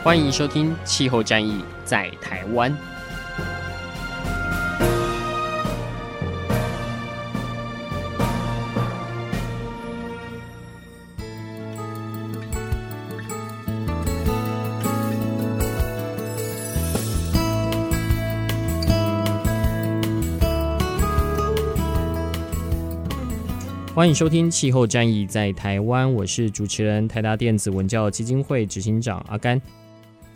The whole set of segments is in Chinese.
欢迎收听《气候战役在台湾》。欢迎收听《气候战役在台湾》，我是主持人台达电子文教基金会执行长阿甘。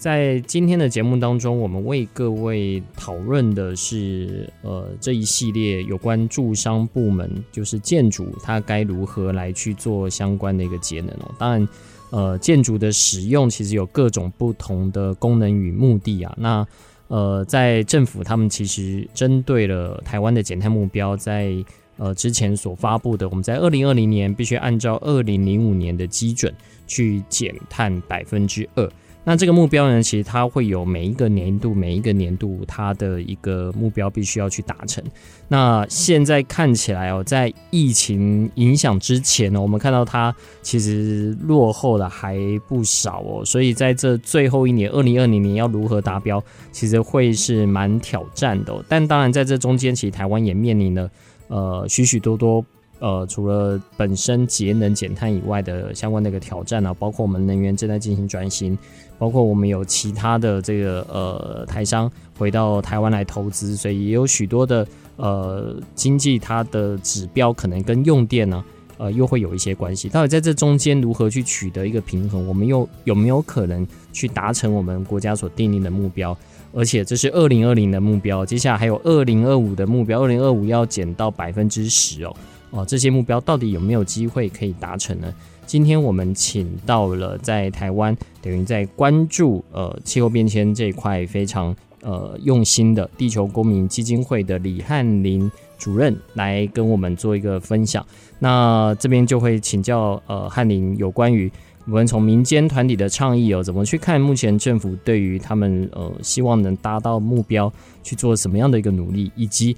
在今天的节目当中，我们为各位讨论的是，呃，这一系列有关住商部门，就是建筑它该如何来去做相关的一个节能哦。当然，呃，建筑的使用其实有各种不同的功能与目的啊。那呃，在政府他们其实针对了台湾的减碳目标，在呃，之前所发布的，我们在二零二零年必须按照二零零五年的基准去减碳百分之二。那这个目标呢，其实它会有每一个年度、每一个年度它的一个目标必须要去达成。那现在看起来哦，在疫情影响之前呢，我们看到它其实落后的还不少哦。所以在这最后一年，二零二零年要如何达标，其实会是蛮挑战的。但当然，在这中间，其实台湾也面临了。呃，许许多多呃，除了本身节能减碳以外的相关的一个挑战啊，包括我们能源正在进行转型，包括我们有其他的这个呃台商回到台湾来投资，所以也有许多的呃经济它的指标可能跟用电呢呃又会有一些关系。到底在这中间如何去取得一个平衡？我们又有没有可能去达成我们国家所订定的目标？而且这是二零二零的目标，接下来还有二零二五的目标，二零二五要减到百分之十哦哦，这些目标到底有没有机会可以达成呢？今天我们请到了在台湾等于在关注呃气候变迁这一块非常呃用心的地球公民基金会的李翰林主任来跟我们做一个分享。那这边就会请教呃翰林有关于。我们从民间团体的倡议哦，怎么去看目前政府对于他们呃希望能达到目标去做什么样的一个努力，以及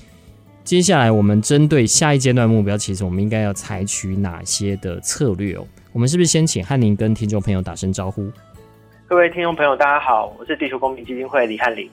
接下来我们针对下一阶段目标，其实我们应该要采取哪些的策略哦？我们是不是先请汉林跟听众朋友打声招呼？各位听众朋友，大家好，我是地球公民基金会李翰林。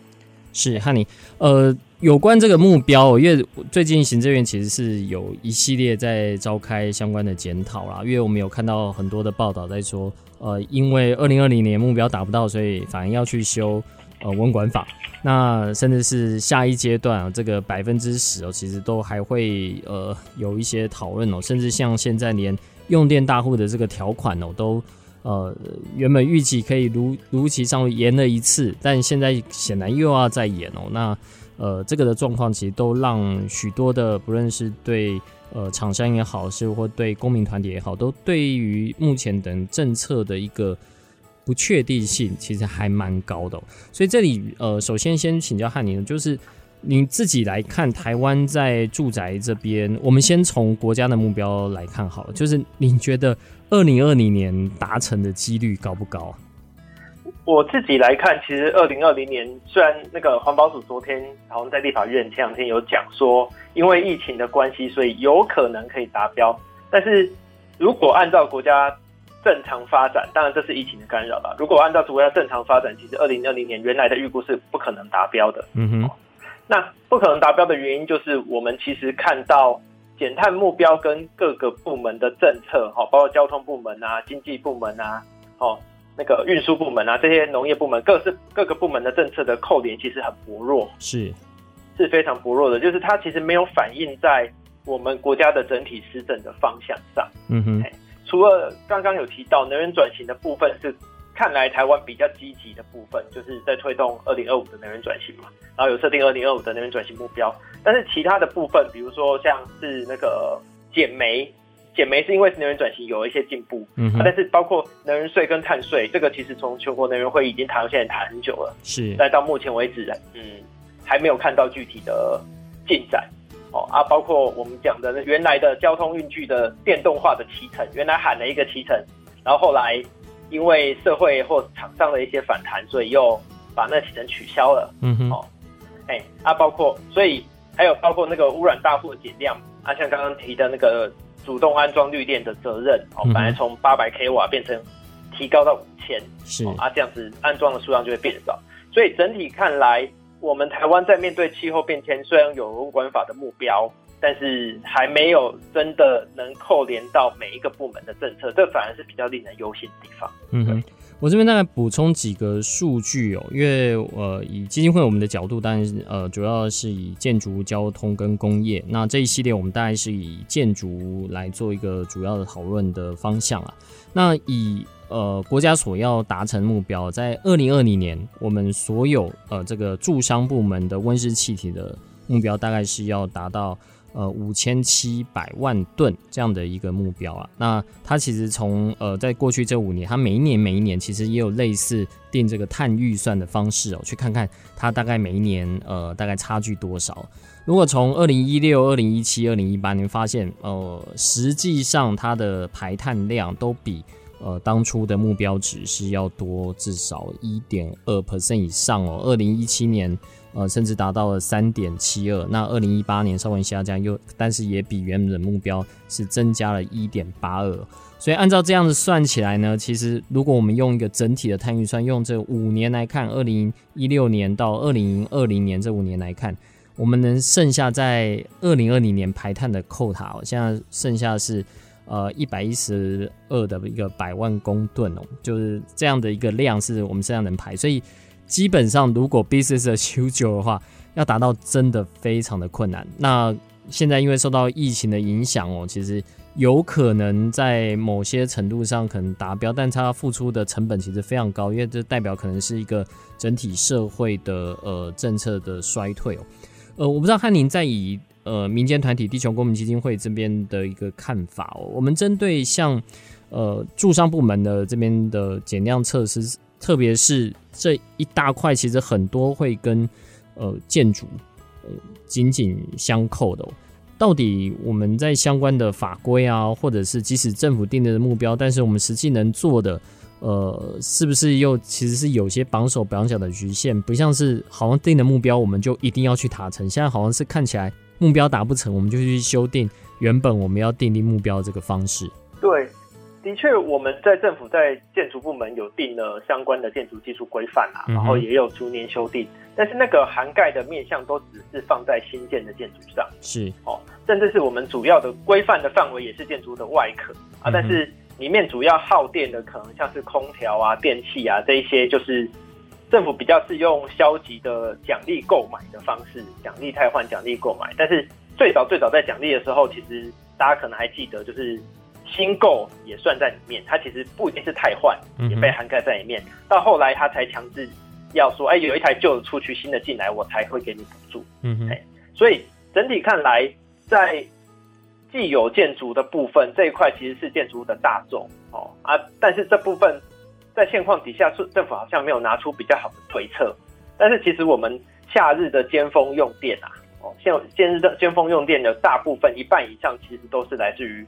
是翰林，呃。有关这个目标，因为最近行政院其实是有一系列在召开相关的检讨啦。因为我们有看到很多的报道在说，呃，因为二零二零年目标达不到，所以反而要去修呃温管法。那甚至是下一阶段啊，这个百分之十哦，其实都还会呃有一些讨论哦。甚至像现在连用电大户的这个条款哦，都呃原本预期可以如如期上延了一次，但现在显然又要再延哦。那呃，这个的状况其实都让许多的，不论是对呃厂商也好，是或对公民团体也好，都对于目前等政策的一个不确定性，其实还蛮高的。所以这里呃，首先先请教汉宁，就是你自己来看台湾在住宅这边，我们先从国家的目标来看好了，就是你觉得二零二零年达成的几率高不高？我自己来看，其实二零二零年虽然那个环保署昨天好像在立法院前两天有讲说，因为疫情的关系，所以有可能可以达标。但是如果按照国家正常发展，当然这是疫情的干扰了。如果按照国家正常发展，其实二零二零年原来的预估是不可能达标的。嗯哼。那不可能达标的原因就是我们其实看到减碳目标跟各个部门的政策，哈，包括交通部门啊、经济部门啊，哦。那个运输部门啊，这些农业部门，各是各个部门的政策的扣连其实很薄弱，是是非常薄弱的，就是它其实没有反映在我们国家的整体施政的方向上。嗯哼，除了刚刚有提到能源转型的部分，是看来台湾比较积极的部分，就是在推动二零二五的能源转型嘛，然后有设定二零二五的能源转型目标，但是其他的部分，比如说像是那个减煤。减煤是因为能源转型有一些进步，嗯、啊，但是包括能源税跟碳税，这个其实从全国能源会议已经谈到现在谈很久了，是，但到目前为止，嗯，还没有看到具体的进展。哦啊，包括我们讲的原来的交通运具的电动化的提成，原来喊了一个提成，然后后来因为社会或厂商的一些反弹，所以又把那提成取消了。嗯哼，哦，哎、欸、啊，包括所以还有包括那个污染大户的减量啊，像刚刚提的那个主动安装绿电的责任哦，本来从八百 k 瓦变成提高到五千，是啊，这样子安装的数量就会变少，所以整体看来。我们台湾在面对气候变迁，虽然有温管法的目标，但是还没有真的能扣连到每一个部门的政策，这反而是比较令人忧心的地方。嗯哼，我这边大概补充几个数据哦，因为呃，以基金会我们的角度，当然是呃，主要是以建筑、交通跟工业。那这一系列我们大概是以建筑来做一个主要的讨论的方向啊。那以呃，国家所要达成目标，在二零二零年，我们所有呃这个驻商部门的温室气体的目标，大概是要达到呃五千七百万吨这样的一个目标啊。那它其实从呃在过去这五年，它每一年每一年其实也有类似定这个碳预算的方式哦，去看看它大概每一年呃大概差距多少。如果从二零一六、二零一七、二零一八年发现，呃，实际上它的排碳量都比。呃，当初的目标值是要多至少一点二 percent 以上哦。二零一七年，呃，甚至达到了三点七二。那二零一八年稍微下降，又但是也比原本的目标是增加了一点八二。所以按照这样子算起来呢，其实如果我们用一个整体的碳预算，用这五年来看，二零一六年到二零二零年这五年来看，我们能剩下在二零二零年排碳的扣塔哦，现在剩下是。呃，一百一十二的一个百万公吨哦，就是这样的一个量是我们现在能排，所以基本上如果 business as usual 的话，要达到真的非常的困难。那现在因为受到疫情的影响哦，其实有可能在某些程度上可能达标，但它付出的成本其实非常高，因为这代表可能是一个整体社会的呃政策的衰退哦。呃，我不知道汉宁在以。呃，民间团体地球公民基金会这边的一个看法哦，我们针对像呃住商部门的这边的减量措施，特别是这一大块，其实很多会跟呃建筑紧紧相扣的。到底我们在相关的法规啊，或者是即使政府定的目标，但是我们实际能做的，呃，是不是又其实是有些绑手绑脚的局限？不像是好像定的目标，我们就一定要去达成。现在好像是看起来。目标达不成，我们就去修订原本我们要订立目标这个方式。对，的确，我们在政府在建筑部门有定了相关的建筑技术规范啊，然后也有逐年修订，但是那个涵盖的面向都只是放在新建的建筑上，是哦，甚至是我们主要的规范的范围也是建筑的外壳啊，但是里面主要耗电的可能像是空调啊、电器啊这一些就是。政府比较是用消极的奖励购买的方式，奖励汰换，奖励购买。但是最早最早在奖励的时候，其实大家可能还记得，就是新购也算在里面。它其实不一定是汰换，也被涵盖在里面。到后来，他才强制要说，哎，有一台旧的出去，新的进来，我才会给你补助。嗯哼。所以整体看来，在既有建筑的部分这一块，其实是建筑的大众哦啊，但是这部分。在现况底下，政府好像没有拿出比较好的对策。但是其实我们夏日的尖峰用电啊，哦，现现日的尖峰用电的大部分一半以上，其实都是来自于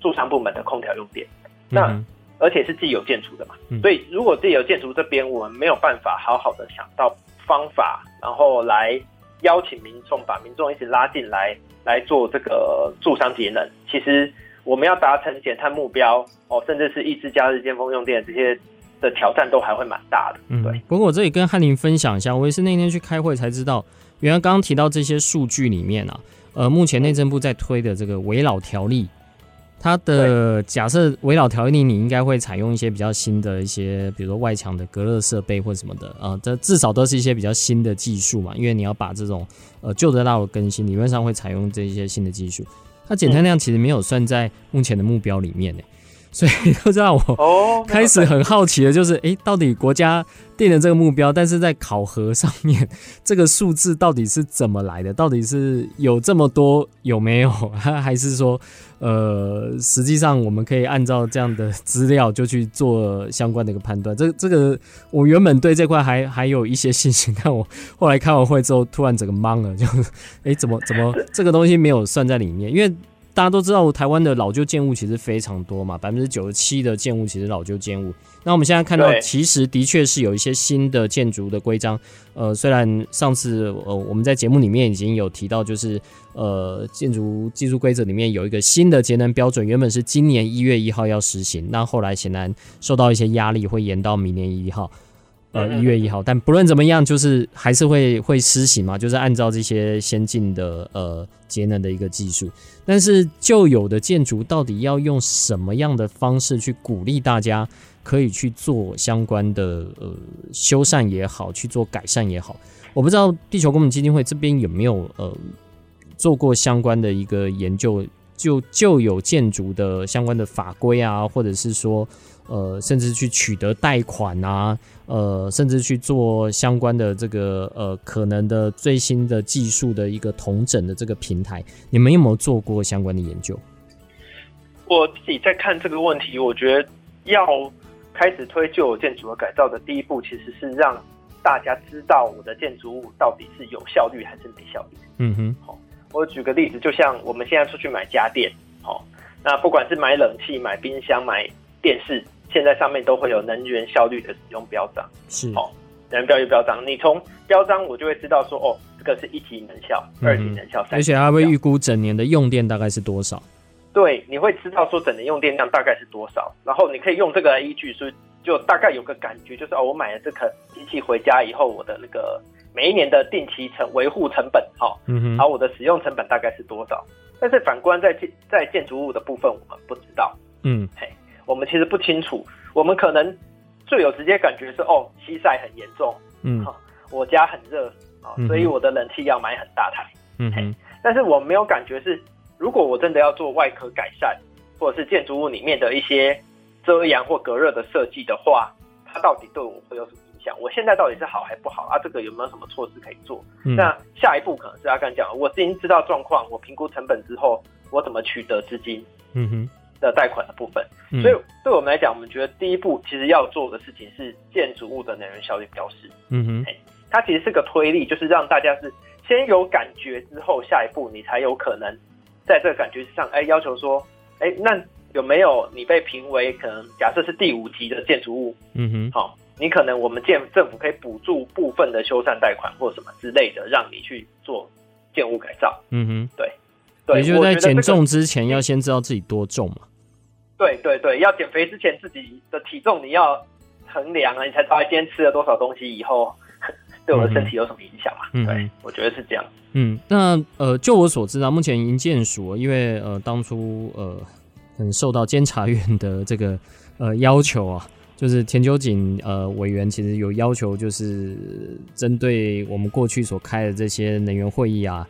住商部门的空调用电。那而且是既有建筑的嘛，所以如果既有建筑这边我们没有办法好好的想到方法，然后来邀请民众，把民众一起拉进来来做这个住商节能，其实。我们要达成减碳目标哦，甚至是抑制假日尖峰用电这些的挑战都还会蛮大的。嗯，对。不过我这里跟翰林分享一下，我也是那天去开会才知道，原来刚刚提到这些数据里面啊，呃，目前内政部在推的这个围老条例，它的假设围老条例你应该会采用一些比较新的一些，比如说外墙的隔热设备或什么的啊，这、呃、至少都是一些比较新的技术嘛，因为你要把这种呃旧的大楼更新，理论上会采用这些新的技术。它减碳量其实没有算在目前的目标里面呢，所以就让我 开始很好奇的，就是哎，到底国家定了这个目标，但是在考核上面，这个数字到底是怎么来的？到底是有这么多有没有？还是说，呃，实际上我们可以按照这样的资料就去做相关的一个判断？这这个我原本对这块还还有一些信心，但我后来开完会之后，突然整个懵了，就哎，怎么怎么这个东西没有算在里面？因为大家都知道，台湾的老旧建物其实非常多嘛，百分之九十七的建物其实老旧建物。那我们现在看到，其实的确是有一些新的建筑的规章。呃，虽然上次呃我们在节目里面已经有提到，就是呃建筑技术规则里面有一个新的节能标准，原本是今年一月一号要实行，那后来显然受到一些压力，会延到明年一号。呃，一月一号，但不论怎么样，就是还是会会施行嘛，就是按照这些先进的呃节能的一个技术。但是旧有的建筑到底要用什么样的方式去鼓励大家可以去做相关的呃修缮也好，去做改善也好？我不知道地球公民基金会这边有没有呃做过相关的一个研究，就旧有建筑的相关的法规啊，或者是说。呃，甚至去取得贷款啊，呃，甚至去做相关的这个呃可能的最新的技术的一个同整的这个平台，你们有没有做过相关的研究？我自己在看这个问题，我觉得要开始推旧有建筑的改造的第一步，其实是让大家知道我的建筑物到底是有效率还是没效率。嗯哼，好，我举个例子，就像我们现在出去买家电，好，那不管是买冷气、买冰箱、买电视，现在上面都会有能源效率的使用标章，是。哦，能源标率标章，你从标章我就会知道说，哦，这个是一级能效，嗯、二级能效，而且它会预估整年的用电大概是多少？对，你会知道说整年用电量大概是多少，然后你可以用这个来依据，所以就大概有个感觉，就是哦，我买了这个机器回家以后，我的那个每一年的定期成维护成本，哈、哦，嗯哼，然后我的使用成本大概是多少？但是反观在建在建筑物的部分，我们不知道，嗯，嘿。我们其实不清楚，我们可能最有直接感觉是哦，西晒很严重，嗯，我家很热啊，所以我的冷气要买很大台，嗯哼，但是我没有感觉是，如果我真的要做外壳改善，或者是建筑物里面的一些遮阳或隔热的设计的话，它到底对我会有什么影响？我现在到底是好还不好啊？这个有没有什么措施可以做？嗯、那下一步可能是阿甘讲，我已经知道状况，我评估成本之后，我怎么取得资金？嗯哼。的贷款的部分，所以对我们来讲，我们觉得第一步其实要做的事情是建筑物的能源效率标示。嗯哼，它其实是个推力，就是让大家是先有感觉之后，下一步你才有可能在这个感觉之上，哎，要求说，哎，那有没有你被评为可能假设是第五级的建筑物？嗯哼，好，你可能我们建政府可以补助部分的修缮贷款或什么之类的，让你去做建物改造。嗯哼，对，对，也就是在减重之前要先知道自己多重嘛。对对对，要减肥之前自己的体重你要衡量啊，你才知道今天吃了多少东西，以后 对我的身体有什么影响嘛？嗯，对，我觉得是这样。嗯，那呃，就我所知啊，目前营建署因为呃当初呃很受到监察院的这个呃要求啊，就是田秋瑾呃委员其实有要求，就是针对我们过去所开的这些能源会议啊。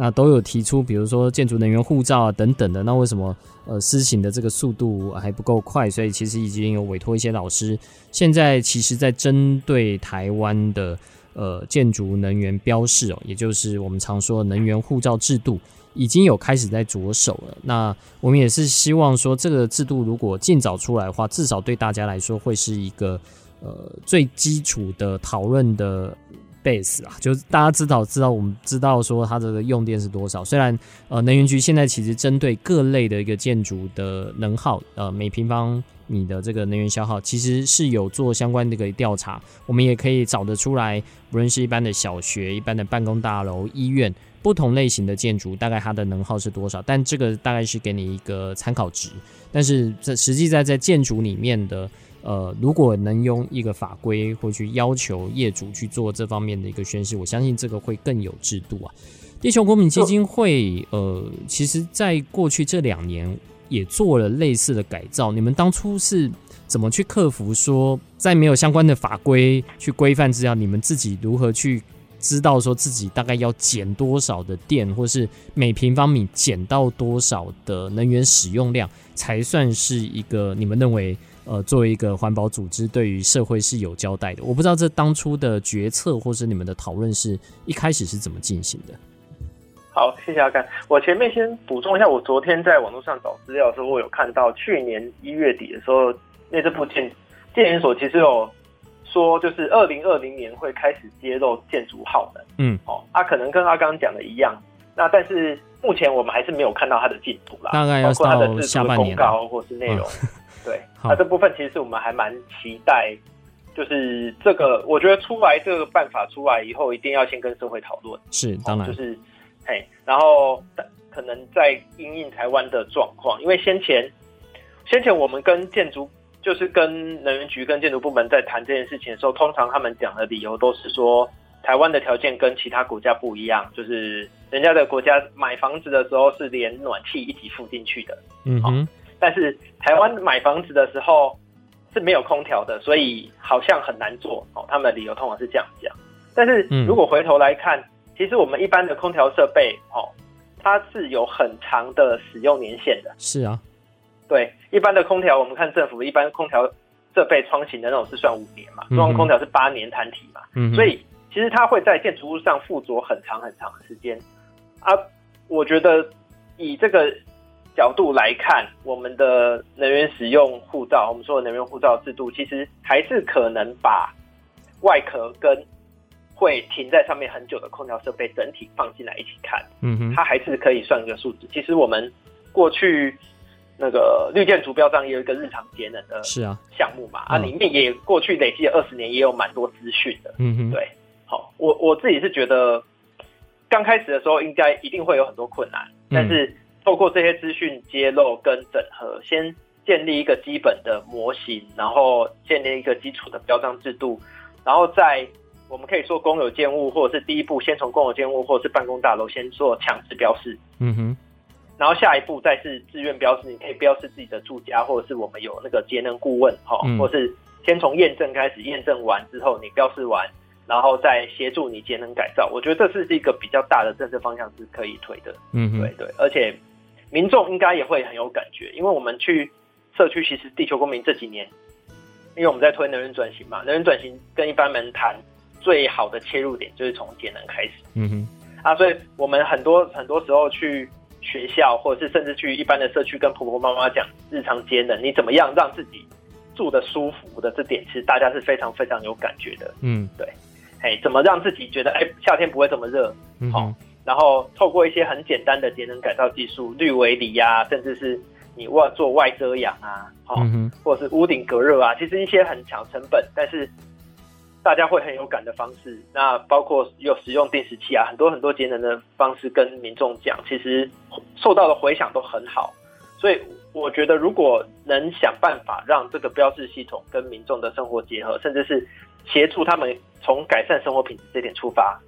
那都有提出，比如说建筑能源护照啊等等的，那为什么呃施行的这个速度还不够快？所以其实已经有委托一些老师，现在其实在针对台湾的呃建筑能源标示哦，也就是我们常说能源护照制度，已经有开始在着手了。那我们也是希望说，这个制度如果尽早出来的话，至少对大家来说会是一个呃最基础的讨论的。Base 啊，就是大家知道知道，我们知道说它这个用电是多少。虽然呃，能源局现在其实针对各类的一个建筑的能耗，呃，每平方米的这个能源消耗，其实是有做相关的一个调查。我们也可以找得出来，不论是一般的小学、一般的办公大楼、医院，不同类型的建筑，大概它的能耗是多少。但这个大概是给你一个参考值。但是在实际在在建筑里面的。呃，如果能用一个法规或去要求业主去做这方面的一个宣示，我相信这个会更有制度啊。地球公民基金会，呃，其实在过去这两年也做了类似的改造。你们当初是怎么去克服说，在没有相关的法规去规范之下，你们自己如何去知道说自己大概要减多少的电，或是每平方米减到多少的能源使用量，才算是一个你们认为呃作为一个环保组织对于社会是有交代的？我不知道这当初的决策或是你们的讨论是一开始是怎么进行的。好，谢谢阿甘。我前面先补充一下，我昨天在网络上找资料的时候，我有看到去年一月底的时候，那这部建建研所其实有说，就是二零二零年会开始揭露建筑耗能。嗯，哦，啊，可能跟阿刚讲的一样。那但是目前我们还是没有看到它的进度啦，大概要到下半年，公告或是内容。嗯、对，那这部分其实是我们还蛮期待，就是这个，我觉得出来这个办法出来以后，一定要先跟社会讨论。是，当然，哦、就是。嘿，然后可能在因应台湾的状况，因为先前先前我们跟建筑就是跟能源局跟建筑部门在谈这件事情的时候，通常他们讲的理由都是说台湾的条件跟其他国家不一样，就是人家的国家买房子的时候是连暖气一起付进去的，嗯哼、哦，但是台湾买房子的时候是没有空调的，所以好像很难做哦。他们的理由通常是这样讲，但是如果回头来看。其实我们一般的空调设备，哦，它是有很长的使用年限的。是啊，对，一般的空调，我们看政府一般空调设备窗型的那种是算五年嘛，中央空调是八年摊体嘛，嗯，所以其实它会在建筑物上附着很长很长的时间啊。我觉得以这个角度来看，我们的能源使用护照，我们说的能源护照制度，其实还是可能把外壳跟会停在上面很久的空调设备整体放进来一起看，嗯哼，它还是可以算一个数字。其实我们过去那个绿建筑标章也有一个日常节能的是啊。项目嘛，啊，啊里面也过去累积了二十年，也有蛮多资讯的，嗯哼，对，好，我我自己是觉得刚开始的时候应该一定会有很多困难，但是透过这些资讯揭露跟整合，先建立一个基本的模型，然后建立一个基础的标章制度，然后再。我们可以说公有建物，或者是第一步先从公有建物或者是办公大楼先做强制标示，嗯哼，然后下一步再是自愿标示，你可以标示自己的住家，或者是我们有那个节能顾问，哈、嗯，或是先从验证开始，验证完之后你标示完，然后再协助你节能改造。我觉得这是一个比较大的政策方向是可以推的，嗯哼，对对，而且民众应该也会很有感觉，因为我们去社区，其实地球公民这几年，因为我们在推能源转型嘛，能源转型跟一般人谈。最好的切入点就是从节能开始。嗯哼，啊，所以我们很多很多时候去学校，或者是甚至去一般的社区，跟婆婆妈妈讲日常节能，你怎么样让自己住的舒服的这点，其实大家是非常非常有感觉的。嗯，对，哎，怎么让自己觉得哎夏天不会这么热？嗯，好，然后透过一些很简单的节能改造技术，绿围篱呀，甚至是你外做外遮阳啊，好，或者是屋顶隔热啊，其实一些很小成本，但是。大家会很有感的方式，那包括有使用定时器啊，很多很多节能的方式跟民众讲，其实受到的回响都很好。所以我觉得，如果能想办法让这个标志系统跟民众的生活结合，甚至是协助他们从改善生活品质这点出发，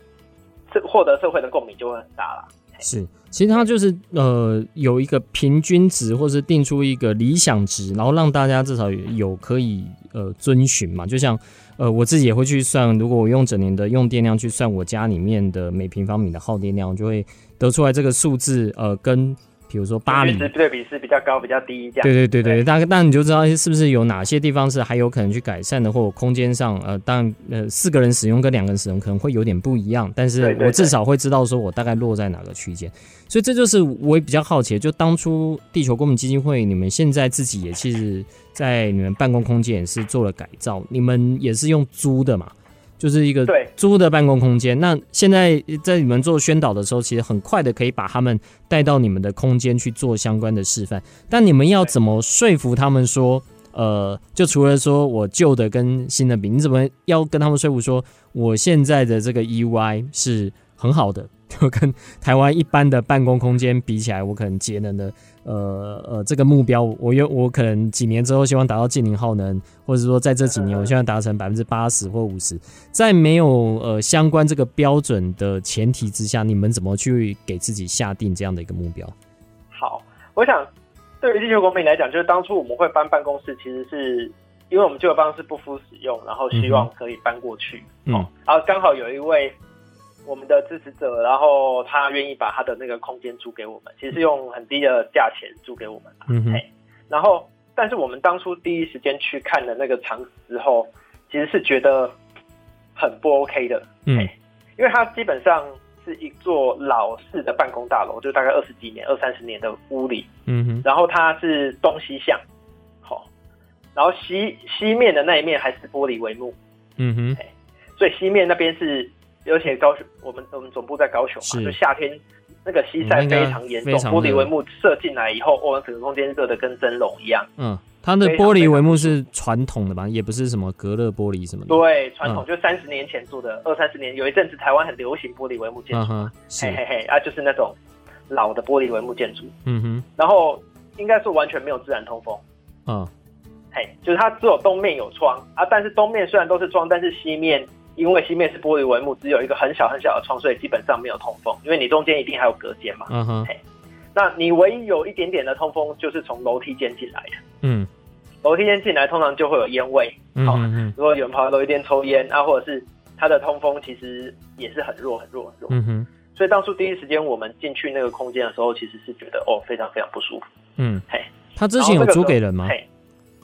这获得社会的共鸣就会很大了。是，其实它就是呃有一个平均值，或是定出一个理想值，然后让大家至少有可以呃遵循嘛，就像。呃，我自己也会去算，如果我用整年的用电量去算我家里面的每平方米的耗电量，就会得出来这个数字。呃，跟比如说巴黎对比是比较高，比较低这样。对对对对，大概那你就知道是不是有哪些地方是还有可能去改善的，或者空间上，呃，当然呃四个人使用跟两个人使用可能会有点不一样，但是我至少会知道说我大概落在哪个区间。所以这就是我也比较好奇，就当初地球公民基金会，你们现在自己也其实。在你们办公空间也是做了改造，你们也是用租的嘛？就是一个租的办公空间。那现在在你们做宣导的时候，其实很快的可以把他们带到你们的空间去做相关的示范。但你们要怎么说服他们说，呃，就除了说我旧的跟新的比，你怎么要跟他们说服说，我现在的这个 EUI 是很好的？就跟台湾一般的办公空间比起来，我可能节能的。呃呃，这个目标，我有我可能几年之后希望达到近零耗能，或者说在这几年，我希望达成百分之八十或五十。在没有呃相关这个标准的前提之下，你们怎么去给自己下定这样的一个目标？好，我想对于地球公民来讲，就是当初我们会搬办公室，其实是因为我们旧的办公室不敷使用，然后希望可以搬过去。嗯，然后刚好有一位我们的支持者，然后他愿意把他的那个空间租给我们，其实是用很低的价钱租给我们。嗯哼。然后，但是我们当初第一时间去看的那个场址之后，其实是觉得很不 OK 的。嗯。因为它基本上是一座老式的办公大楼，就大概二十几年、二三十年的屋里。嗯哼。然后它是东西向，好，然后西西面的那一面还是玻璃帷幕。嗯哼。所以西面那边是。而且高雄，我们我们总部在高雄嘛，就夏天那个西晒非常严重，玻璃帷幕射进来以后，哦，整个空间热的跟蒸笼一样。嗯，它的玻璃帷幕是传统的吧？也不是什么隔热玻璃什么的。对，传统就三十年前做的，嗯、二三十年有一阵子台湾很流行玻璃帷幕建筑，嗯、嘿嘿嘿，啊，就是那种老的玻璃帷幕建筑。嗯哼，然后应该是完全没有自然通风。嗯，嘿，就是它只有东面有窗啊，但是东面虽然都是窗，但是西面。因为西面是玻璃帷幕，只有一个很小很小的窗，所以基本上没有通风。因为你中间一定还有隔间嘛。嗯哼。那你唯一有一点点的通风，就是从楼梯间进来的。嗯。楼梯间进来，通常就会有烟味。嗯嗯嗯。如果有人跑到楼梯间抽烟啊，或者是它的通风其实也是很弱很弱很弱。嗯哼。所以当初第一时间我们进去那个空间的时候，其实是觉得哦，非常非常不舒服。嗯。嘿。他之前有租给人吗？嘿。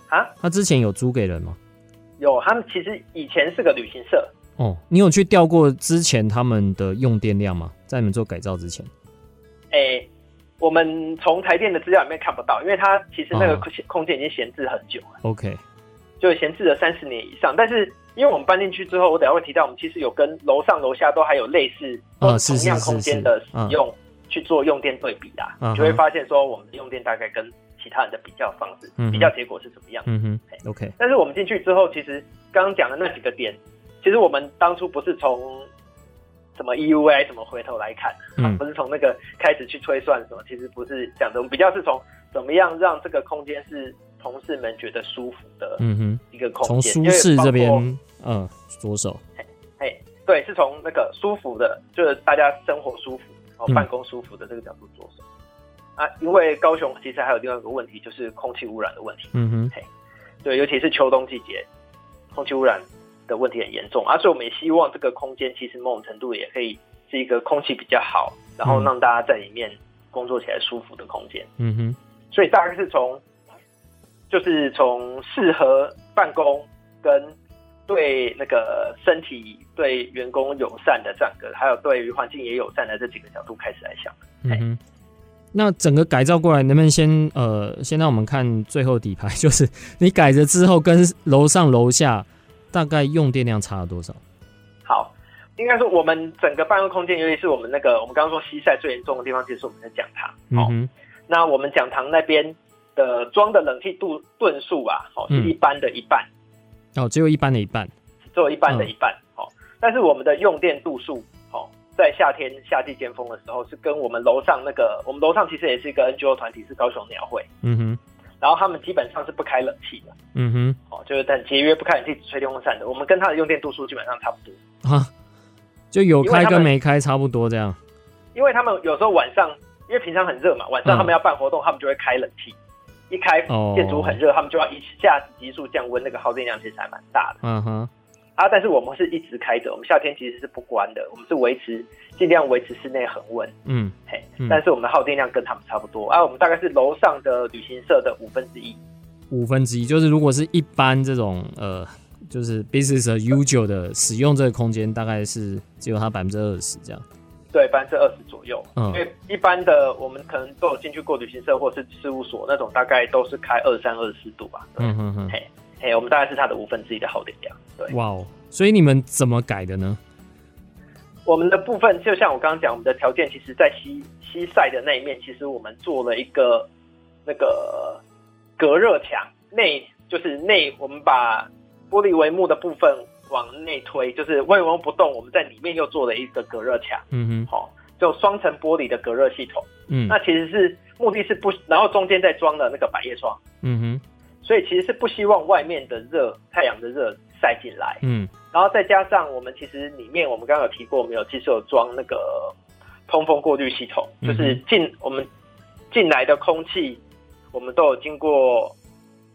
啊？他之前有租给人吗？有，他们其实以前是个旅行社。哦，你有去调过之前他们的用电量吗？在你们做改造之前？哎、欸，我们从台电的资料里面看不到，因为它其实那个空间已经闲置很久了。OK，就闲置了三十年以上。但是因为我们搬进去之后，我等下会提到，我们其实有跟楼上楼下都还有类似同样空间的使用去做用电对比啦，就会发现说我们的用电大概跟其他人的比较方式、比较结果是怎么样。嗯哼，OK。但是我们进去之后，其实刚刚讲的那几个点。其实我们当初不是从什么 EUA 什么回头来看，嗯，不是从那个开始去推算什么，其实不是讲的，我们比较是从怎么样让这个空间是同事们觉得舒服的，嗯哼，一个空间。从舒适这边，嗯，着手。嘿，对，是从那个舒服的，就是大家生活舒服，然后办公舒服的这个角度着手。嗯、啊，因为高雄其实还有另外一个问题，就是空气污染的问题。嗯哼，嘿，对，尤其是秋冬季节，空气污染。的问题很严重，啊、所以我们也希望这个空间其实某种程度也可以是一个空气比较好，然后让大家在里面工作起来舒服的空间。嗯哼，所以大概是从就是从适合办公跟对那个身体、对员工友善的这样个，还有对于环境也友善的这几个角度开始来想。嗯哼，那整个改造过来，能不能先呃，先让我们看最后底牌，就是你改了之后跟楼上楼下。大概用电量差了多少？好，应该说我们整个办公空间，尤其是我们那个我们刚刚说西晒最严重的地方，就是我们的讲堂。哦、嗯，那我们讲堂那边的装的冷气度吨数啊，哦，是一般的一半。哦，只有一般的一半，只有一般的一半。哦、嗯，但是我们的用电度数，哦，在夏天夏季尖峰的时候，是跟我们楼上那个，我们楼上其实也是一个 NGO 团体，是高雄鸟会。嗯哼。然后他们基本上是不开冷气的，嗯哼，哦，就是很节约，不开冷气，只吹电风扇的。我们跟他的用电度数基本上差不多啊，就有开跟没开差不多这样。因为他们有时候晚上，因为平常很热嘛，晚上他们要办活动，嗯、他们就会开冷气。一开建筑很热，他们就要一下子急速降温，那个耗电量其实还蛮大的。嗯哼。啊！但是我们是一直开着，我们夏天其实是不关的，我们是维持尽量维持室内恒温。嗯，嘿，但是我们的耗电量跟他们差不多啊，我们大概是楼上的旅行社的五分之一。五分之一就是如果是一般这种呃，就是 business usual 的使用这个空间，大概是只有它百分之二十这样。对，百分之二十左右。嗯，因为一般的我们可能都有进去过旅行社或是事务所那种，大概都是开二三二四度吧。嗯哼哼，嘿。嘿，我们大概是它的五分之一的耗电量。对，哇哦！所以你们怎么改的呢？我们的部分就像我刚刚讲，我们的条件其实，在西西晒的那一面，其实我们做了一个那个隔热墙，内就是内，我们把玻璃帷幕的部分往内推，就是玻璃帷幕不动，我们在里面又做了一个隔热墙。嗯哼，好，就双层玻璃的隔热系统。嗯，那其实是目的是不，然后中间再装了那个百叶窗。嗯哼。所以其实是不希望外面的热、太阳的热晒进来，嗯，然后再加上我们其实里面我们刚刚有提过，我们有其实有装那个通风过滤系统，就是进我们进来的空气，我们都有经过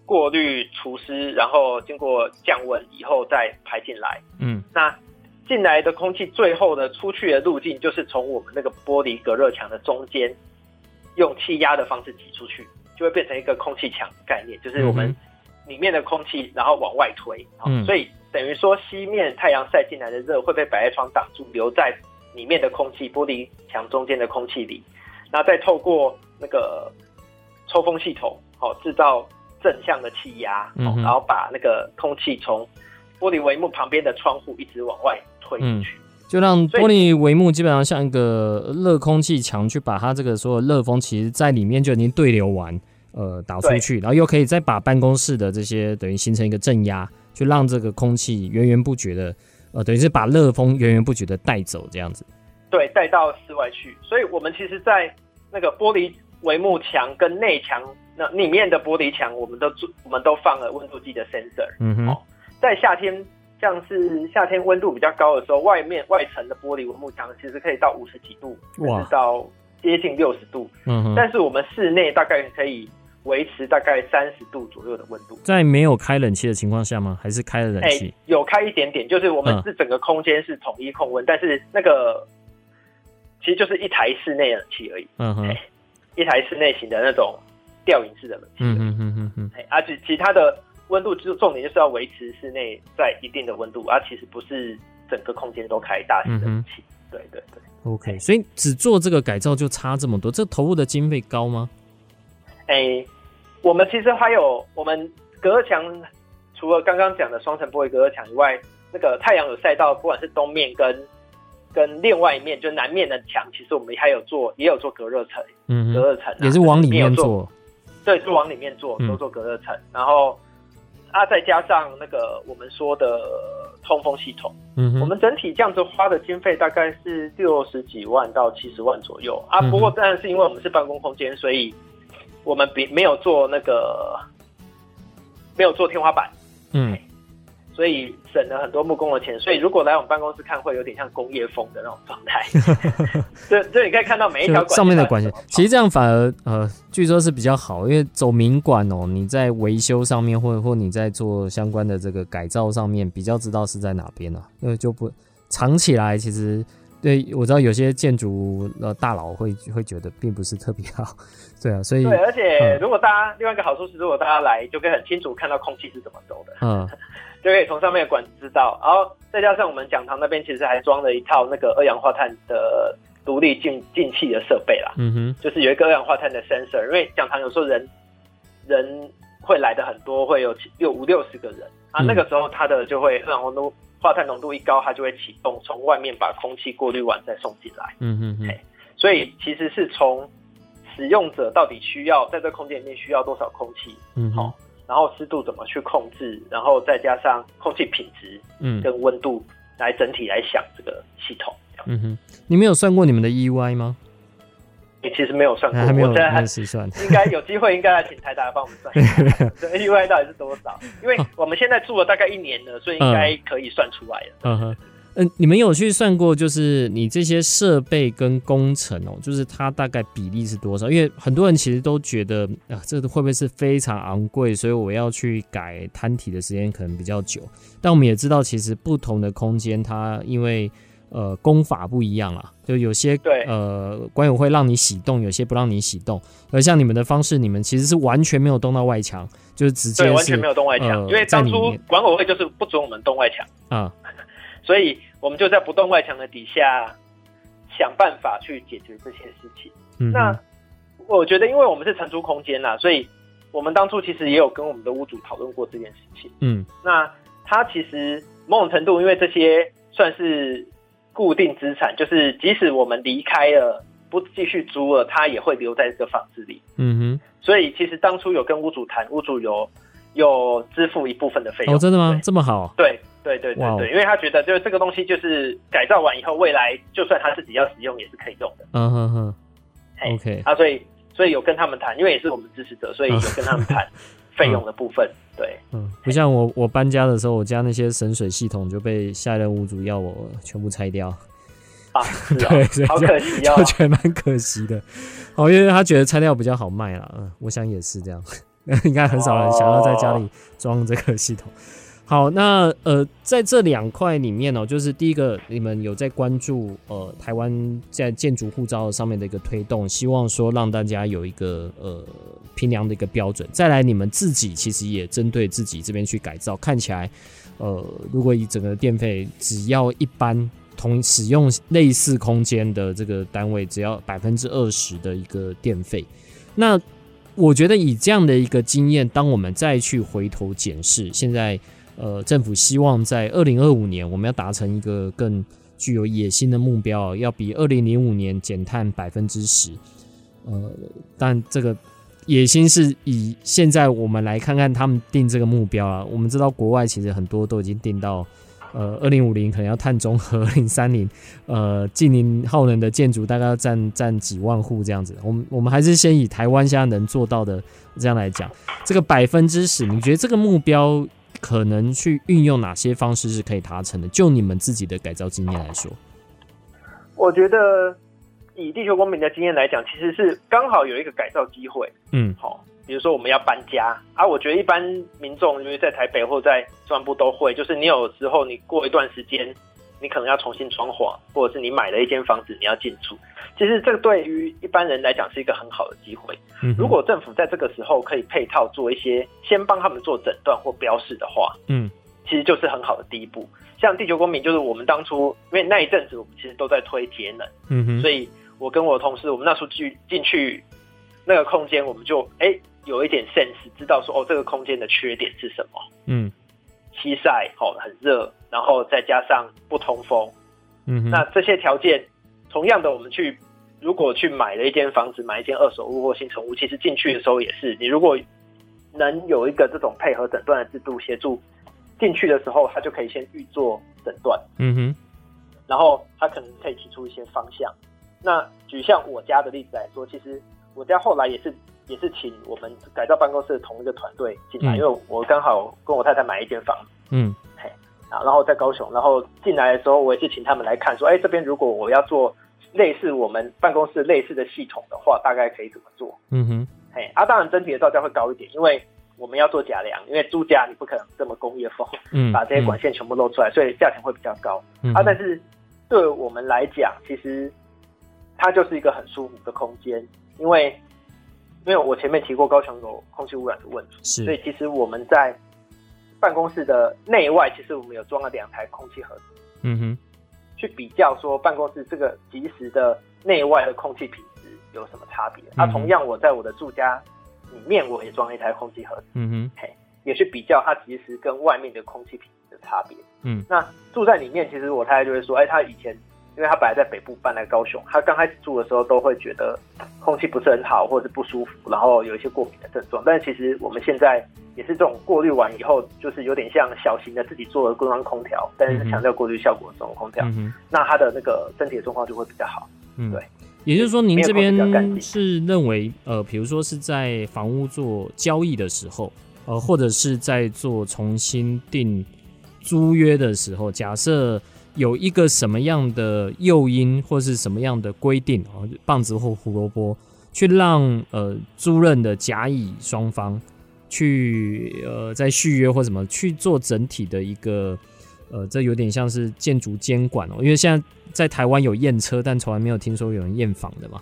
过滤除湿，然后经过降温以后再排进来，嗯，那进来的空气最后的出去的路径就是从我们那个玻璃隔热墙的中间，用气压的方式挤出去，就会变成一个空气墙概念，就是我们里面的空气然后往外推，嗯、所以等于说西面太阳晒进来的热会被百叶窗挡住，留在里面的空气玻璃墙中间的空气里，那再透过那个抽风系统，好制造正向的气压，嗯，然后把那个空气从玻璃帷幕旁边的窗户一直往外推出去。嗯就让玻璃帷幕基本上像一个热空气墙，去把它这个所有热风，其实在里面就已经对流完，呃，导出去，然后又可以再把办公室的这些等于形成一个镇压，去让这个空气源源不绝的，呃，等于是把热风源源不绝的带走，这样子。对，带到室外去。所以我们其实，在那个玻璃帷幕墙跟内墙那里面的玻璃墙，我们都做，我们都放了温度计的 sensor。嗯哼，在夏天。像是夏天温度比较高的时候，外面外层的玻璃帷幕墙其实可以到五十几度，甚至到接近六十度。嗯，但是我们室内大概可以维持大概三十度左右的温度。在没有开冷气的情况下吗？还是开了冷气？欸，有开一点点，就是我们是整个空间是统一控温，嗯，但是那个其实就是一台室内冷气而已。嗯哼，欸，一台室内型的那种吊顶式的冷气。嗯嗯嗯嗯嗯，而且其他的。温度就重点就是要维持室内在一定的温度，而、啊、其实不是整个空间都开大型的冷气。对对对，OK。所以只做这个改造就差这么多，这投入的经费高吗？哎、欸，我们其实还有我们隔热墙，除了刚刚讲的双层玻璃隔热墙以外，那个太阳有晒到，不管是东面跟跟另外一面，就南面的墙，其实我们还有做，也有做隔热层，嗯，隔热层、啊、也是往里面做，对，是往里面做，都做隔热层、嗯，然后。啊，再加上那个我们说的通风系统，嗯，我们整体这样子花的经费大概是六十几万到七十万左右啊。不过当然是因为我们是办公空间，所以我们比没有做那个没有做天花板，嗯。所以省了很多木工的钱，所以如果来我们办公室看，会有点像工业风的那种状态。对，所以你可以看到每一条上面的管线，其实这样反而呃，据说是比较好，因为走明管哦，你在维修上面，或者或你在做相关的这个改造上面，比较知道是在哪边啊，因为就不藏起来，其实对我知道有些建筑呃大佬会会觉得并不是特别好，对啊，所以对，而且如果大家、嗯、另外一个好处是，如果大家来就可以很清楚看到空气是怎么走的，嗯。就可以从上面的管子知道，然后再加上我们讲堂那边其实还装了一套那个二氧化碳的独立进进气的设备啦，嗯哼，就是有一个二氧化碳的 sensor，因为讲堂有时候人人会来的很多，会有六五六十个人啊，那个时候它的就会二氧化碳浓度一高，它就会启动从外面把空气过滤完再送进来，嗯哼哼，所以其实是从使用者到底需要在这空间里面需要多少空气，嗯，好。然后湿度怎么去控制，然后再加上空气品质，嗯，跟温度来整体来想这个系统。嗯哼，你们有算过你们的 EUI 吗？你其实没有算过，还没有我现在还实算。应该有机会，应该来请台大帮我们算一下，这 EUI 到底是多少？因为我们现在住了大概一年了，所以应该可以算出来了。嗯哼。嗯，你们有去算过，就是你这些设备跟工程哦，就是它大概比例是多少？因为很多人其实都觉得啊，这个会不会是非常昂贵？所以我要去改摊体的时间可能比较久。但我们也知道，其实不同的空间，它因为呃功法不一样啊，就有些对呃管委会让你洗动，有些不让你洗动。而像你们的方式，你们其实是完全没有动到外墙，就是直接是完全没有动外墙，呃，因为当初管委会就是不准我们动外墙啊。所以，我们就在不动外墙的底下想办法去解决这些事情。嗯、那我觉得，因为我们是承租空间啦，所以我们当初其实也有跟我们的屋主讨论过这件事情。嗯，那他其实某种程度，因为这些算是固定资产，就是即使我们离开了，不继续租了，它也会留在这个房子里。嗯哼。所以，其实当初有跟屋主谈，屋主有有支付一部分的费用。哦，真的吗？这么好？对。对对对对.因为他觉得就是这个东西就是改造完以后，未来就算他自己要使用也是可以用的。嗯哼哼，OK，啊，所以所以有跟他们谈，因为也是我们支持者，所以有跟他们谈 费用的部分。对，嗯，不像我我搬家的时候，我家那些省水系统就被下一任屋主要我全部拆掉。啊，是啊，对，好可惜哦，我觉得蛮可惜的。哦，因为他觉得拆掉比较好卖啦。嗯，我想也是这样，应该很少人想要在家里装这个系统。好，那呃，在这两块里面呢，就是第一个，你们有在关注呃台湾在建筑护照上面的一个推动，希望说让大家有一个呃评量的一个标准。再来，你们自己其实也针对自己这边去改造，看起来呃，如果以整个电费，只要一般同使用类似空间的这个单位，只要百分之二十的一个电费，那我觉得以这样的一个经验，当我们再去回头检视现在。呃，政府希望在二零二五年，我们要达成一个更具有野心的目标，要比二零零五年减碳百分之十。呃，但这个野心是以现在我们来看看他们定这个目标啊。我们知道国外其实很多都已经定到，呃，二零五零可能要碳中和，二零三零，呃，近零耗能的建筑大概要占占几万户这样子。我们我们还是先以台湾现在能做到的这样来讲，这个百分之十，你觉得这个目标？可能去运用哪些方式是可以达成的？就你们自己的改造经验来说，我觉得以地球公民的经验来讲，其实是刚好有一个改造机会。嗯，好，比如说我们要搬家啊，我觉得一般民众因为在台北或在中南部都会，就是你有时候你过一段时间。你可能要重新装潢，或者是你买了一间房子，你要进驻。其实这个对于一般人来讲是一个很好的机会。嗯，如果政府在这个时候可以配套做一些，先帮他们做诊断或标示的话，嗯，其实就是很好的第一步。像地球公民，就是我们当初因为那一阵子我们其实都在推节能，嗯哼，所以我跟我的同事，我们那时候去进去那个空间，我们就哎、欸、有一点 sense，知道说哦这个空间的缺点是什么，嗯。西晒哦，很热，然后再加上不通风，嗯，那这些条件，同样的，我们去如果去买了一间房子，买一间二手屋或新成屋，其实进去的时候也是，你如果能有一个这种配合诊断的制度协助，进去的时候，他就可以先预做诊断，嗯哼，然后他可能可以提出一些方向。那举像我家的例子来说，其实我家后来也是。也是请我们改造办公室的同一个团队进来，嗯，因为我刚好跟我太太买一间房子，嗯，嘿，啊，然后在高雄，然后进来的时候，我也是请他们来看，说，哎，这边如果我要做类似我们办公室类似的系统的话，大概可以怎么做？嗯哼，嘿，啊，当然整体的造价会高一点，因为我们要做假梁，因为租家你不可能这么工业风，嗯，把这些管线全部露出来，所以价钱会比较高，嗯，啊，但是对我们来讲，其实它就是一个很舒服的空间，因为。因为我前面提过高雄有空气污染的问题，是，所以其实我们在办公室的内外，其实我们有装了两台空气盒子，嗯哼，去比较说办公室这个即时的内外的空气品质有什么差别。那、嗯啊、同样我在我的住家里面，我也装了一台空气盒子，嗯哼，嘿，也去比较它即时跟外面的空气品质的差别。嗯，那住在里面，其实我太太就会说，哎，他以前。因为他本来在北部搬来高雄，他刚开始住的时候都会觉得空气不是很好，或者是不舒服，然后有一些过敏的症状。但是其实我们现在也是这种过滤完以后，就是有点像小型的自己做的中央空调，但是强调过滤效果的这种空调，嗯，那他的那个身体的状况就会比较好。嗯，对。也就是说，您这边是认为，呃，比如说是在房屋做交易的时候，呃，或者是在做重新订租约的时候，假设。有一个什么样的诱因，或是什么样的规定啊？棒子或胡萝卜，去让呃租任的甲乙双方去呃在续约或什么去做整体的一个呃，这有点像是建筑监管哦。因为现在在台湾有验车，但从来没有听说有人验房的嘛。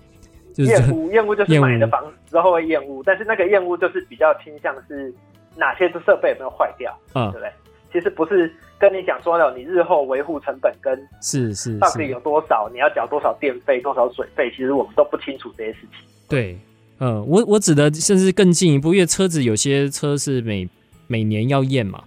就是验屋，验屋就是买的房子之后会验屋，但是那个验屋就是比较倾向是哪些的设备有没有坏掉，嗯，对不对？其实不是跟你讲说了，你日后维护成本跟是是到底有多少，你要缴多少电费、多少水费，其实我们都不清楚这些事情。对，嗯，我我指的甚至更进一步，因为车子有些车是每每年要验嘛，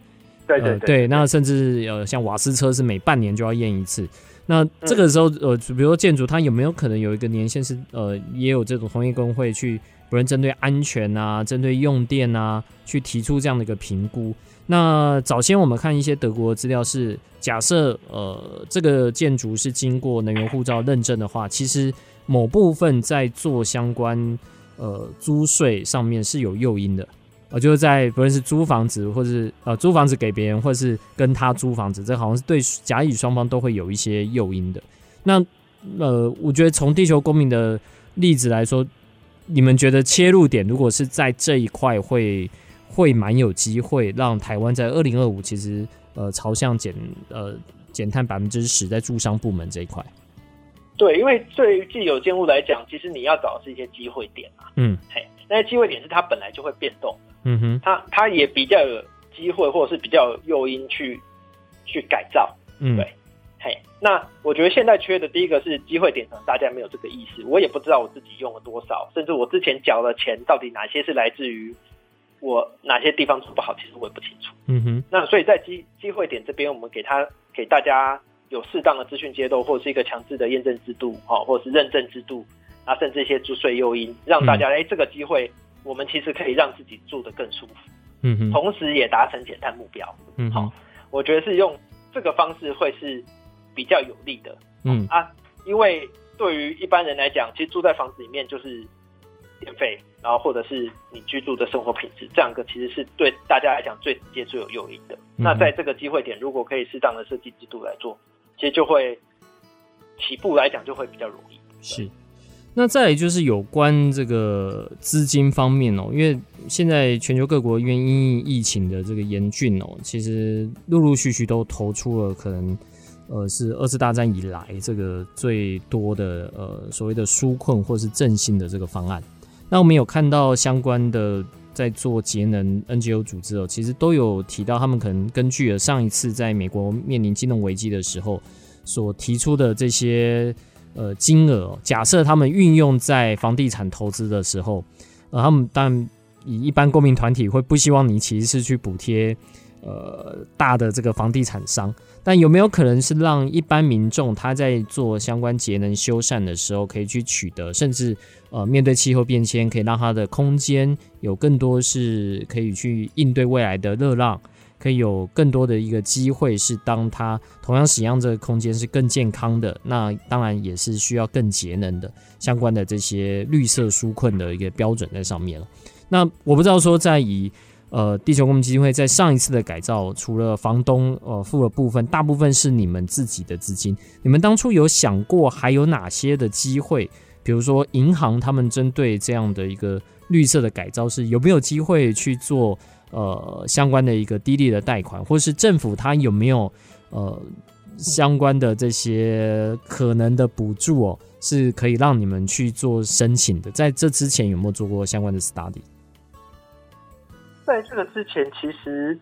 对对对，呃、对，那甚至呃像瓦斯车是每半年就要验一次。那这个时候呃，比如说建筑，它有没有可能有一个年限是呃，也有这种同业工会去，不论针对安全啊，针对用电啊，去提出这样的一个评估。那早先我们看一些德国的资料是假设，呃，这个建筑是经过能源护照认证的话，其实某部分在做相关呃租税上面是有诱因的，呃，就是在不论是租房子，或是呃租房子给别人，或是跟他租房子，这好像是对甲乙双方都会有一些诱因的。那呃，我觉得从地球公民的例子来说，你们觉得切入点如果是在这一块会？会蛮有机会让台湾在二零二五其实呃朝向减呃减碳百分之十在住商部门这一块。对，因为对于既有建物来讲，其实你要找的是一些机会点啊。嗯，嘿，那些机会点是它本来就会变动的。嗯哼，他他也比较有机会，或者是比较有诱因去去改造。嗯，对，嘿，那我觉得现在缺的第一个是机会点，可能大家没有这个意识，我也不知道我自己用了多少，甚至我之前缴的钱到底哪些是来自于我哪些地方做不好，其实我也不清楚。嗯哼，那所以在机机会点这边，我们给他给大家。有适当的资讯揭露，或者是一个强制的验证制度，哦，或者是认证制度，啊，甚至一些注税诱因，让大家哎、嗯欸，这个机会，我们其实可以让自己住得更舒服，嗯哼，同时也达成减碳目标，嗯，好，我觉得是用这个方式会是比较有利的，嗯啊，因为对于一般人来讲，其实住在房子里面就是电费，然后或者是你居住的生活品质，这两个其实是对大家来讲最直接最有诱因的。嗯、那在这个机会点，如果可以适当的设计制度来做。其实就会起步来讲就会比较容易。是，那再就是有关这个资金方面哦，因为现在全球各国因为因疫情的这个严峻哦，其实陆陆续续都投出了可能呃是二次大战以来这个最多的呃所谓的纾困或是振兴的这个方案。那我们有看到相关的。在做节能 NGO 组织哦，其实都有提到，他们可能根据了上一次在美国面临金融危机的时候所提出的这些呃金额，假设他们运用在房地产投资的时候，呃，他们当然以一般公民团体会不希望你其实是去补贴呃大的这个房地产商，但有没有可能是让一般民众他在做相关节能修缮的时候可以去取得，甚至。呃，面对气候变迁，可以让它的空间有更多是可以去应对未来的热浪，可以有更多的一个机会，是当它同样使用这个空间是更健康的，那当然也是需要更节能的相关的这些绿色纾困的一个标准在上面了。那我不知道说，在以呃地球公民基金会在上一次的改造，除了房东呃付的部分，大部分是你们自己的资金，你们当初有想过还有哪些的机会？比如说，银行他们针对这样的一个绿色的改造，是有没有机会去做呃相关的一个低利的贷款，或是政府它有没有呃相关的这些可能的补助哦，是可以让你们去做申请的？在这之前有没有做过相关的 study？在这个之前，其实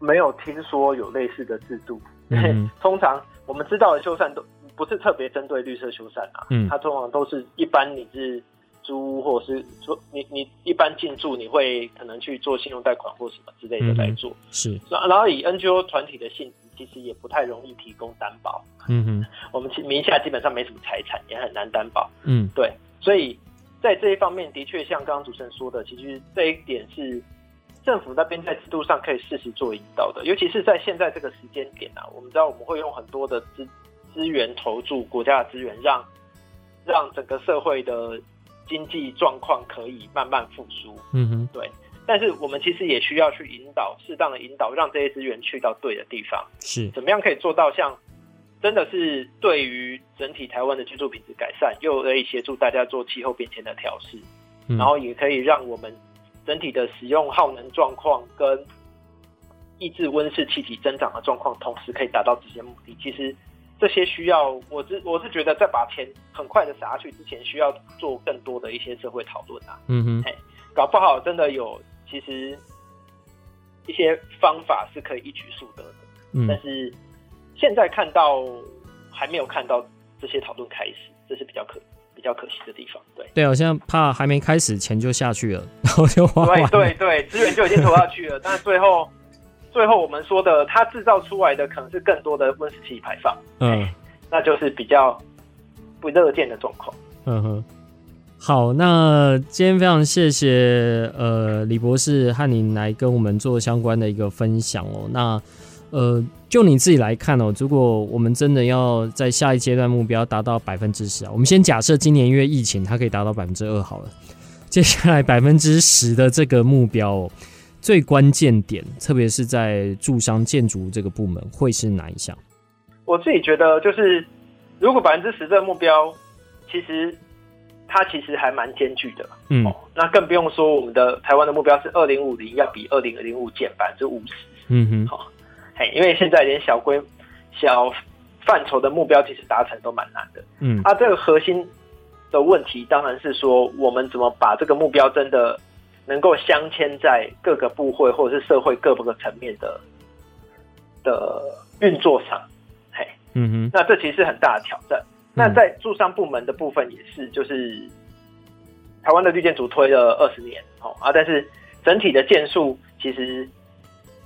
没有听说有类似的制度。嗯，通常我们知道的修缮都。不是特别针对绿色修缮啊，嗯，它通常都是一般你是租屋或者是说你你一般进驻，你会可能去做信用贷款或什么之类的来做，嗯、是。然后以 NGO 团体的性质，其实也不太容易提供担保，嗯哼，我们名下基本上没什么财产，也很难担保，嗯，对，所以在这一方面的确像刚刚主持人说的，其实这一点是政府那边在制度上可以适时做引导的，尤其是在现在这个时间点啊，我们知道我们会用很多的资。资源投注，国家的资源让让整个社会的经济状况可以慢慢复苏。嗯哼，对。但是我们其实也需要去引导，适当的引导，让这些资源去到对的地方。是，怎么样可以做到像真的是对于整体台湾的居住品质改善，又可以协助大家做气候变迁的调试，嗯，然后也可以让我们整体的使用耗能状况跟抑制温室气体增长的状况，同时可以达到这些目的。其实。这些需要，我是我是觉得，在把钱很快的撒下去之前，需要做更多的一些社会讨论啊。嗯哼，嘿，搞不好真的有，其实一些方法是可以一举数得的。嗯，但是现在看到还没有看到这些讨论开始，这是比较可比较可惜的地方。对，对，好像怕还没开始，钱就下去了，然后就花完了。对对对，资源就已经投下去了，但是最后。最后我们说的，它制造出来的可能是更多的温室气体排放，嗯，那就是比较不乐见的状况。嗯哼，好，那今天非常谢谢呃李博士和您来跟我们做相关的一个分享哦。那呃，就你自己来看哦，如果我们真的要在下一阶段目标达到百分之十啊，我们先假设今年因为疫情它可以达到百分之二好了，接下来百分之十的这个目标哦。最关键点，特别是在住商建筑这个部门，会是哪一项？我自己觉得，就是如果百分之十这个目标，其实它其实还蛮艰巨的。嗯、哦，那更不用说我们的台湾的目标是二零五零要比二零零五减百分之五十。嗯哼，好、哦，嘿，因为现在连小规小范畴的目标其实达成都蛮难的。嗯，啊，这个核心的问题当然是说，我们怎么把这个目标真的能够镶嵌在各个部会或者是社会各个层面的的运作上。嘿，嗯哼，那这其实是很大的挑战。那在住商部门的部分也是，就是台湾的绿建筑推了二十年，哦啊，但是整体的件数其实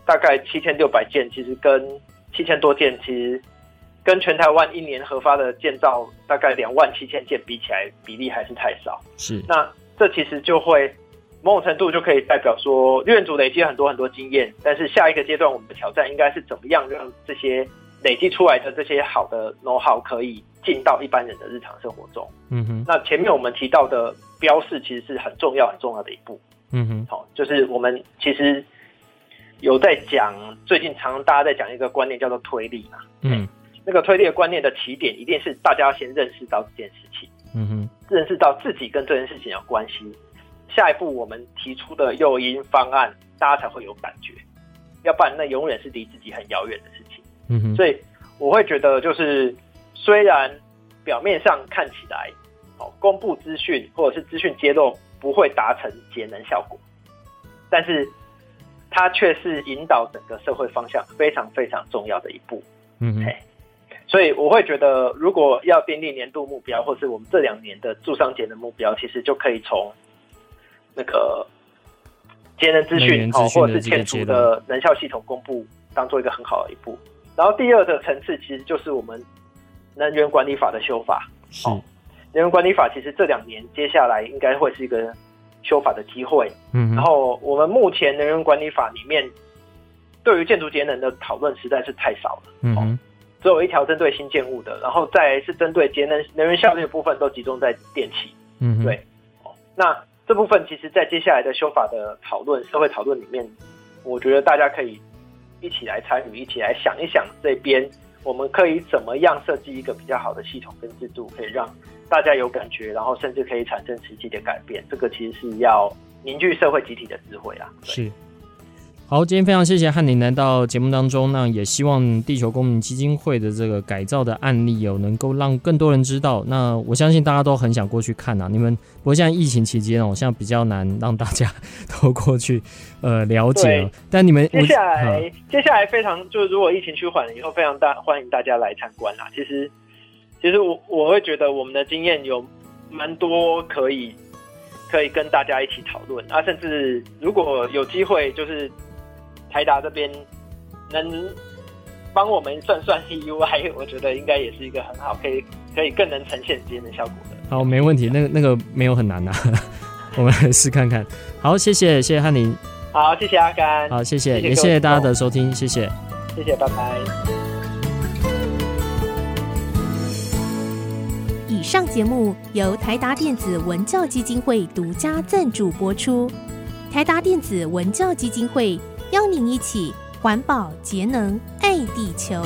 大概七千六百件，其实跟七千多件，其实跟全台湾一年核发的建造大概两万七千件比起来，比例还是太少。是，那这其实就会某种程度就可以代表说，绿建筑累积很多很多经验，但是下一个阶段我们的挑战应该是怎么样让这些累积出来的这些好的 know how 可以。进到一般人的日常生活中，嗯哼，那前面我们提到的标示其实是很重要很重要的一步，嗯哼，好，就是我们其实有在讲，最近常常大家在讲一个观念叫做推力嘛，嗯，那个推力的观念的起点一定是大家要先认识到这件事情，嗯哼，认识到自己跟这件事情有关系，下一步我们提出的诱因方案，大家才会有感觉，要不然那永远是离自己很遥远的事情，嗯哼，所以我会觉得就是。虽然表面上看起来，哦，公布资讯或者是资讯揭露不会达成节能效果，但是它却是引导整个社会方向非常非常重要的一步。嗯哼，所以我会觉得，如果要订立年度目标，或是我们这两年的住商节的目标，其实就可以从那个节能资讯哦，或者是建筑的能效系统公布，当做一个很好的一步。然后第二个层次，其实就是我们。能源管理法的修法，是能源管理法，其实这两年接下来应该会是一个修法的机会。嗯，然后我们目前能源管理法里面，对于建筑节能的讨论实在是太少了。嗯，只有一条针对新建物的，然后再是针对节能能源效率的部分都集中在电器。嗯，对。那这部分其实，在接下来的修法的讨论、社会讨论里面，我觉得大家可以一起来参与，一起来想一想这边。我们可以怎么样设计一个比较好的系统跟制度，可以让大家有感觉，然后甚至可以产生实际的改变？这个其实是要凝聚社会集体的智慧啊。是。好，今天非常谢谢汉宁来到节目当中，那也希望地球公民基金会的这个改造的案例哦，能够让更多人知道。那我相信大家都很想过去看啊。你们不过现在疫情期间哦，现在比较难让大家 都过去呃了解。但你们接下来接下来非常就是如果疫情趋缓了以后，非常大欢迎大家来参观啊。其实其实我我会觉得我们的经验有蛮多可以可以跟大家一起讨论啊，甚至如果有机会就是。台达这边能帮我们算算 UI，我觉得应该也是一个很好，可以可以更能呈现节能效果的。好，没问题，那个那个没有很难呐、啊，我们来试看看。好，谢谢谢谢汉宁。好，谢谢阿甘。好，谢谢，谢谢也谢谢大家的收听，谢谢，谢谢，拜拜。以上节目由台达电子文教基金会独家赞助播出，台达电子文教基金会。邀您一起环保节能，爱地球。